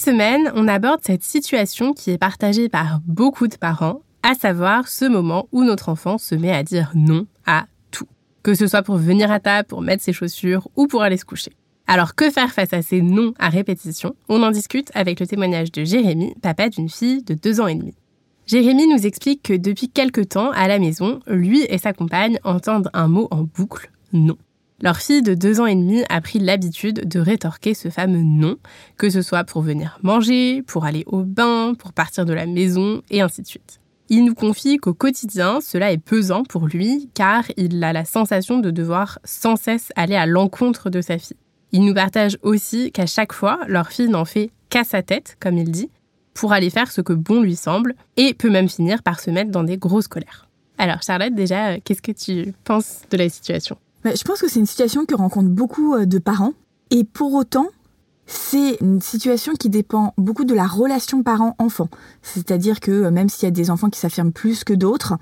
Cette semaine, on aborde cette situation qui est partagée par beaucoup de parents, à savoir ce moment où notre enfant se met à dire non à tout. Que ce soit pour venir à table, pour mettre ses chaussures ou pour aller se coucher. Alors que faire face à ces non à répétition? On en discute avec le témoignage de Jérémy, papa d'une fille de deux ans et demi. Jérémy nous explique que depuis quelque temps, à la maison, lui et sa compagne entendent un mot en boucle, non. Leur fille de deux ans et demi a pris l'habitude de rétorquer ce fameux non, que ce soit pour venir manger, pour aller au bain, pour partir de la maison, et ainsi de suite. Il nous confie qu'au quotidien, cela est pesant pour lui, car il a la sensation de devoir sans cesse aller à l'encontre de sa fille. Il nous partage aussi qu'à chaque fois, leur fille n'en fait qu'à sa tête, comme il dit, pour aller faire ce que bon lui semble, et peut même finir par se mettre dans des grosses colères. Alors Charlotte, déjà, qu'est-ce que tu penses de la situation? Bah, Je pense que c'est une situation que rencontrent beaucoup euh, de parents, et pour autant, c'est une situation qui dépend beaucoup de la relation parent-enfant. C'est-à-dire que euh, même s'il y a des enfants qui s'affirment plus que d'autres,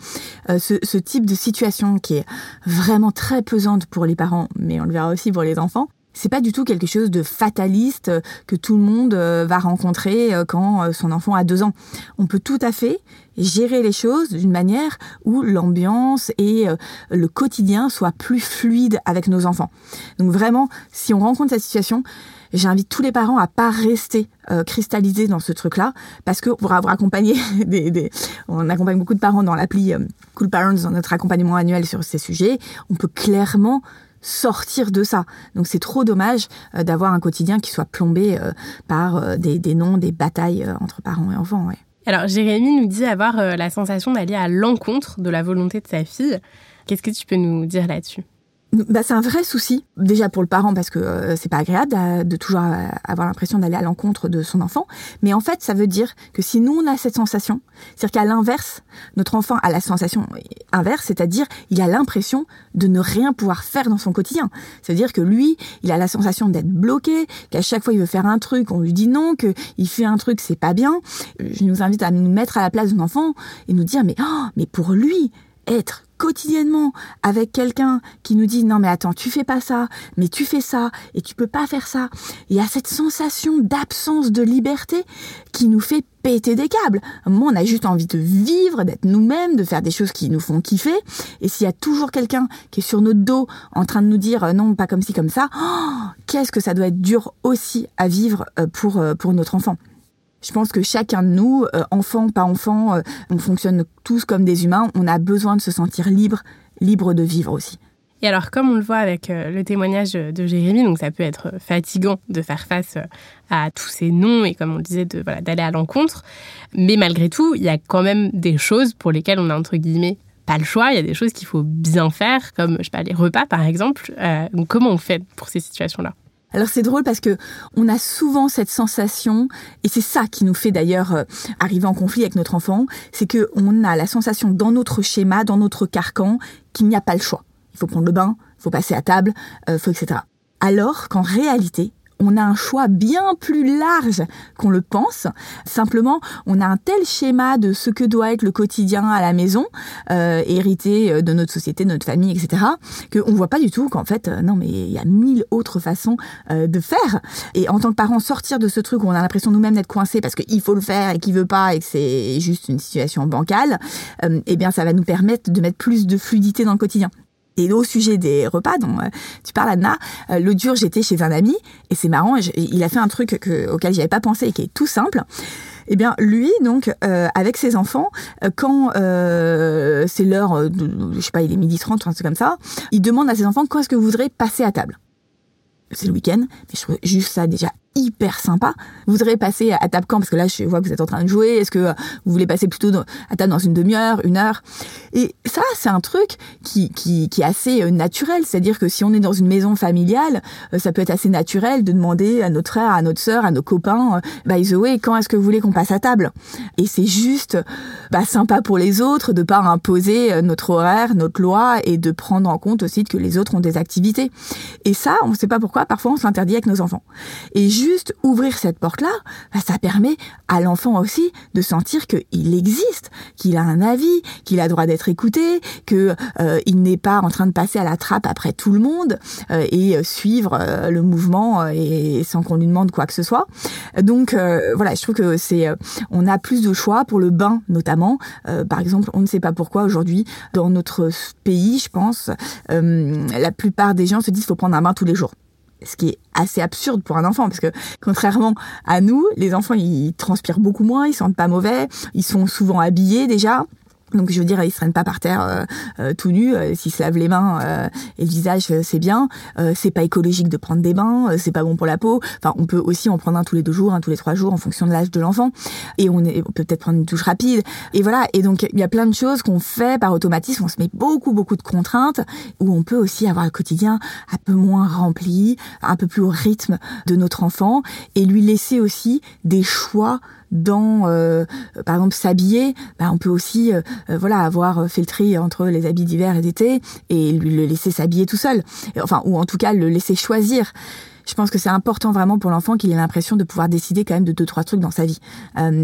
euh, ce, ce, type de situation qui est vraiment très pesante pour les parents, mais on le verra aussi pour les enfants, c'est pas du tout quelque chose de fataliste euh, que tout le monde euh, va rencontrer euh, quand son enfant a deux ans. On peut tout à fait gérer les choses d'une manière où l'ambiance et le quotidien soient plus fluides avec nos enfants. Donc vraiment, si on rencontre cette situation, j'invite tous les parents à pas rester cristallisés dans ce truc-là, parce que pour avoir accompagné des, on accompagne beaucoup de parents dans l'appli Cool Parents dans notre accompagnement annuel sur ces sujets, on peut clairement sortir de ça. Donc c'est trop dommage euh, d'avoir un quotidien qui soit plombé euh, par euh, des, noms, des batailles entre parents et enfants. Alors Jérémy nous dit avoir la sensation d'aller à l'encontre de la volonté de sa fille. Qu'est-ce que tu peux nous dire là-dessus? Bah, c'est un vrai souci déjà pour le parent parce que euh, c'est pas agréable de, toujours euh, avoir l'impression d'aller à l'encontre de son enfant. Mais en fait, ça veut dire que si nous on a cette sensation, c'est-à-dire qu'à l'inverse, notre enfant a la sensation inverse, c'est-à-dire il a l'impression de ne rien pouvoir faire dans son quotidien. C'est-à-dire que lui, il a la sensation d'être bloqué, qu'à chaque fois il veut faire un truc, on lui dit non, que il fait un truc, c'est pas bien. Je nous invite à nous mettre à la place de enfant et nous dire mais oh, mais pour lui être quotidiennement avec quelqu'un qui nous dit non mais attends tu fais pas ça mais tu fais ça et tu peux pas faire ça. Il y a cette sensation d'absence de liberté qui nous fait péter des câbles. Moi on a juste envie de vivre d'être nous-mêmes de faire des choses qui nous font kiffer. Et s'il y a toujours quelqu'un qui est sur notre dos en train de nous dire euh, non pas comme ci comme ça oh, qu'est-ce que ça doit être dur aussi à vivre euh, pour euh, pour notre enfant je pense que chacun de nous, euh, enfant, pas enfant, euh, on fonctionne tous comme des humains. On a besoin de se sentir libre, libre de vivre aussi. Et alors, comme on le voit avec euh, le témoignage de Jérémy, donc ça peut être fatigant de faire face à tous ces noms et comme on le disait, d'aller à l'encontre. Mais malgré tout, il y a quand même des choses pour lesquelles on a entre guillemets pas le choix. Il y a des choses qu'il faut bien faire, comme je les repas par exemple. donc comment on fait pour ces situations-là? Alors c'est drôle parce que on a souvent cette sensation, et c'est ça qui nous fait d'ailleurs euh, arriver en conflit avec notre enfant, c'est que on a la sensation dans notre schéma, dans notre carcan, qu'il n'y a pas le choix. Il faut prendre le bain, il faut passer à table, euh, faut etc. Alors qu'en réalité, on a un choix bien plus large qu'on le pense. Simplement, on a un tel schéma de ce que doit être le quotidien à la maison, euh, hérité euh, de notre société, de notre famille, etc., qu'on voit pas du tout qu'en fait, euh, non, mais il y a mille autres façons euh, de faire. Et en tant que parent, sortir de ce truc où on a l'impression nous-mêmes d'être coincés parce qu'il faut le faire et qu'il veut pas et que c'est juste une situation bancale, eh bien, ça va nous permettre de mettre plus de fluidité dans le quotidien. Et au sujet des repas dont euh, tu parles, Anna, euh, l'autre jour, j'étais chez un ami et c'est marrant, il a fait un truc que, auquel j'avais pas pensé et qui est tout simple. Eh bien, lui, donc, euh, avec ses enfants, quand c'est l'heure, je sais pas, il est midi 30 ou un truc comme ça, il demande à ses enfants quand est-ce que vous voudrez passer à table? C'est le week-end, mais je trouve juste ça déjà hyper sympa. Vous voudrez passer à table quand? Parce que là, je vois que vous êtes en train de jouer. Est-ce que vous voulez passer plutôt à table dans une demi-heure, une heure? Et ça, c'est un truc qui, qui, qui est assez euh, naturel. C'est-à-dire que si on est dans une maison familiale, euh, ça peut être assez naturel de demander à notre frère, à notre sœur, à nos copains, euh, by the way, quand est-ce que vous voulez qu'on passe à table? Et c'est juste bah, sympa pour les autres de pas imposer notre horaire, notre loi et de prendre en compte aussi que les autres ont des activités. Et ça, on ne sait pas pourquoi, parfois on s'interdit avec nos enfants. Et juste ouvrir cette porte-là, bah, ça permet à l'enfant aussi de sentir qu'il existe, qu'il a un avis, qu'il a droit d'être écouté, que euh, il n'est pas en train de passer à la trappe après tout le monde euh, et suivre euh, le mouvement et sans qu'on lui demande quoi que ce soit. Donc voilà, je trouve que c'est on a plus de choix pour le bain notamment. par exemple, on ne sait pas pourquoi aujourd'hui dans notre pays, je pense, la plupart des gens se disent qu'il faut prendre un bain tous les jours ce qui est assez absurde pour un enfant parce que contrairement à nous, les enfants ils transpirent beaucoup moins, ils sentent pas mauvais, ils sont souvent habillés déjà. Donc je veux dire, ils se traînent pas par terre euh, euh, tout nus. Euh, s'ils se lavent les mains et le visage, c'est bien. c'est pas écologique de prendre des bains, c'est pas bon pour la peau. Enfin, on peut aussi en prendre un tous les deux jours, un tous les trois jours, en fonction de l'âge de l'enfant. Et on, est, on peut peut-être prendre une douche rapide. Et voilà. Et donc il y a plein de choses qu'on fait par automatisme. On se met beaucoup beaucoup de contraintes où on peut aussi avoir le quotidien un peu moins rempli, un peu plus au rythme de notre enfant et lui laisser aussi des choix dans, euh, par exemple, s'habiller, bah, on peut aussi, euh, euh, voilà, avoir fait le tri entre les habits d'hiver et d'été et lui le laisser s'habiller tout seul, enfin, ou en tout cas le laisser choisir. Je pense que c'est important vraiment pour l'enfant qu'il ait l'impression de pouvoir décider quand même de deux trois trucs dans sa vie,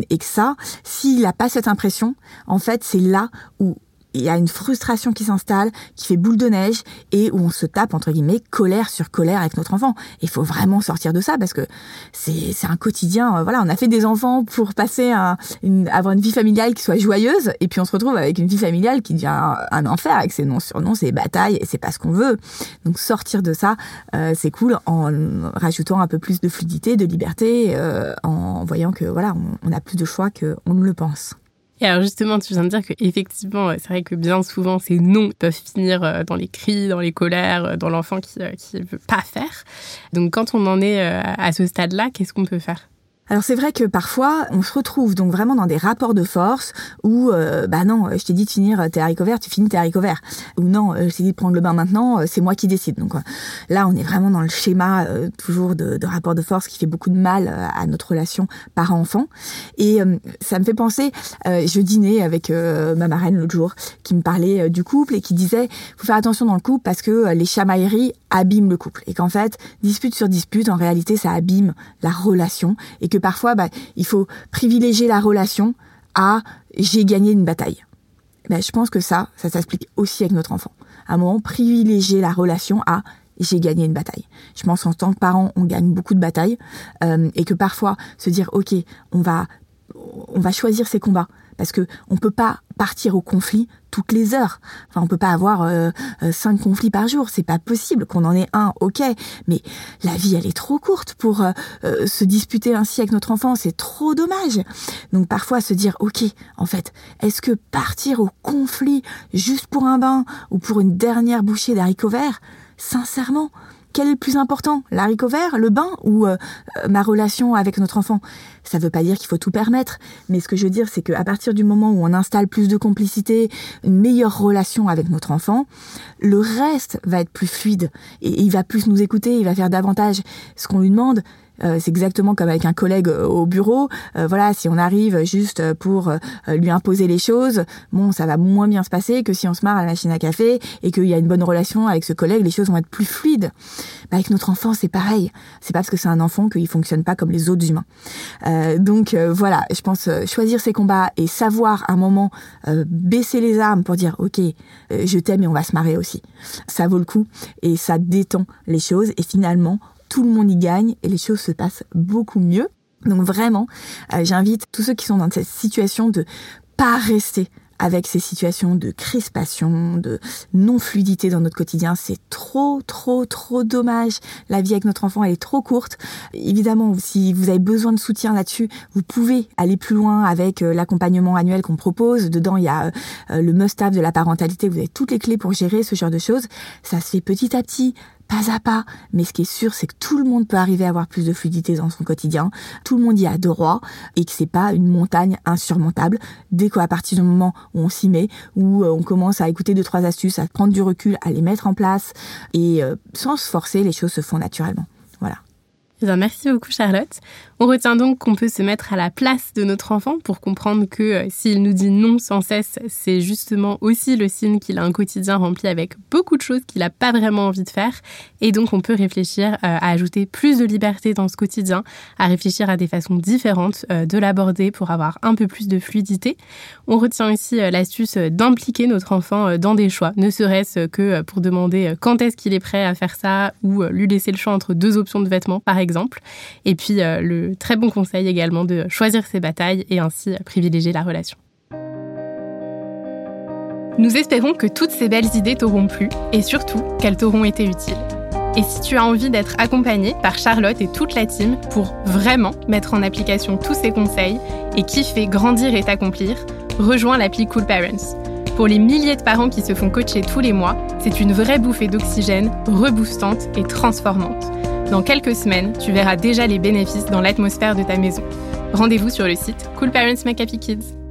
et que ça, s'il n'a pas cette impression, en fait, c'est là où il y a une frustration qui s'installe, qui fait boule de neige et où on se tape entre guillemets colère sur colère avec notre enfant. Il faut vraiment sortir de ça parce que c'est un quotidien. Euh, voilà, on a fait des enfants pour passer un, une, avoir une vie familiale qui soit joyeuse et puis on se retrouve avec une vie familiale qui devient un, enfer avec ses noms surnoms, ses batailles et c'est pas ce qu'on veut. Donc sortir de ça, euh, c'est cool en rajoutant un peu plus de fluidité, de liberté, euh, en voyant que voilà, on, on a plus de choix qu'on ne le pense. Et alors justement, tu viens de dire qu'effectivement, c'est vrai que bien souvent, ces non peuvent finir euh, dans les cris, dans les colères, euh, dans l'enfant qui ne euh, veut pas faire. Donc quand on en est à ce stade-là, qu'est-ce qu'on peut faire? Alors c'est vrai que parfois on se retrouve donc vraiment dans des rapports de force où euh, bah non, je t'ai dit de finir tes haricots verts, tu finis tes haricots verts. Ou non, euh, je t'ai dit de prendre le bain maintenant, euh, c'est moi qui décide. Donc là on est vraiment dans le schéma toujours de, de rapport de force qui fait beaucoup de mal à notre relation parent-enfant. Et ça me fait penser, je dînais avec ma marraine l'autre jour qui me parlait du couple et qui disait faut faire attention dans le couple parce que les chamailleries abîment le couple et qu'en fait dispute sur dispute en réalité ça abîme la relation et que parfois, bah, il faut privilégier la relation à j'ai gagné une bataille. Ben, je pense que ça, ça s'explique aussi avec notre enfant. À un moment, privilégier la relation à j'ai gagné une bataille. Je pense qu'en tant que parent, on gagne beaucoup de batailles euh, et que parfois se dire ok, on va on va choisir ses combats parce que on peut pas partir au conflit toutes les heures. Enfin, on peut pas avoir euh, euh, cinq conflits par jour, c'est pas possible. Qu'on en ait un, ok, mais la vie elle est trop courte pour euh, se disputer ainsi avec notre enfant, c'est trop dommage. Donc parfois se dire, ok, en fait, est-ce que partir au conflit juste pour un bain ou pour une dernière bouchée d'haricots verts, sincèrement, quel est le plus important L'haricot vert, le bain ou euh, euh, ma relation avec notre enfant? Ça ne veut pas dire qu'il faut tout permettre, mais ce que je veux dire, c'est qu'à partir du moment où on installe plus de complicité, une meilleure relation avec notre enfant, le reste va être plus fluide et il va plus nous écouter, il va faire davantage ce qu'on lui demande. Euh, c'est exactement comme avec un collègue euh, au bureau. Euh, voilà, si on arrive juste pour lui imposer les choses, bon, ça va moins bien se passer que si on se marre à la machine à café et qu'il y a une bonne relation avec ce collègue, les choses vont être plus fluides. Bah, avec notre enfant, c'est pareil. C'est pas parce que c'est un enfant qu'il fonctionne pas comme les autres humains. donc voilà, je pense choisir ses combats et savoir un moment baisser les armes pour dire ok, je t'aime et on va se marrer aussi. Ça vaut le coup et ça détend les choses et finalement tout le monde y gagne et les choses se passent beaucoup mieux. Donc vraiment, euh, j'invite tous ceux qui sont dans cette situation de pas rester avec ces situations de crispation, de non-fluidité dans notre quotidien. C'est trop, trop, trop dommage. La vie avec notre enfant, elle est trop courte. Évidemment, si vous avez besoin de soutien là-dessus, vous pouvez aller plus loin avec euh, l'accompagnement annuel qu'on propose. Dedans, il y a euh, le must-have de la parentalité. Vous avez toutes les clés pour gérer ce genre de choses. Ça se fait petit à petit, pas à pas. Mais ce qui est sûr, c'est que tout le monde peut arriver à avoir plus de fluidité dans son quotidien. Tout le monde y a droit et que c'est pas une montagne insurmontable. Dès qu'à partir du moment où on s'y met, où euh, on commence à écouter deux, trois astuces, à prendre du recul, à les mettre en place et euh, sans se forcer, les choses se font naturellement. Eh merci beaucoup Charlotte. On retient donc qu'on peut se mettre à la place de notre enfant pour comprendre que euh, s'il nous dit non sans cesse, c'est justement aussi le signe qu'il a un quotidien rempli avec beaucoup de choses qu'il n'a pas vraiment envie de faire. Et donc on peut réfléchir euh, à ajouter plus de liberté dans ce quotidien, à réfléchir à des façons différentes euh, de l'aborder pour avoir un peu plus de fluidité. On retient aussi l'astuce d'impliquer notre enfant dans des choix, ne serait-ce que pour demander quand est-ce qu'il est prêt à faire ça ou lui laisser le choix entre deux options de vêtements par Et puis le très bon conseil également de choisir ses batailles et ainsi privilégier la relation. Nous espérons que toutes ces belles idées t'auront plu et surtout qu'elles t'auront été utiles. Et si tu as envie d'être accompagné par Charlotte et toute la team pour vraiment mettre en application tous ces conseils et kiffer, grandir et t'accomplir, rejoins l'appli Cool Parents. Pour les milliers de parents qui se font coacher tous les mois, c'est une vraie bouffée d'oxygène, reboostante et transformante. Dans quelques semaines, tu verras déjà les bénéfices dans l'atmosphère de ta maison. Rendez-vous sur le site Cool Parents Make Happy Kids.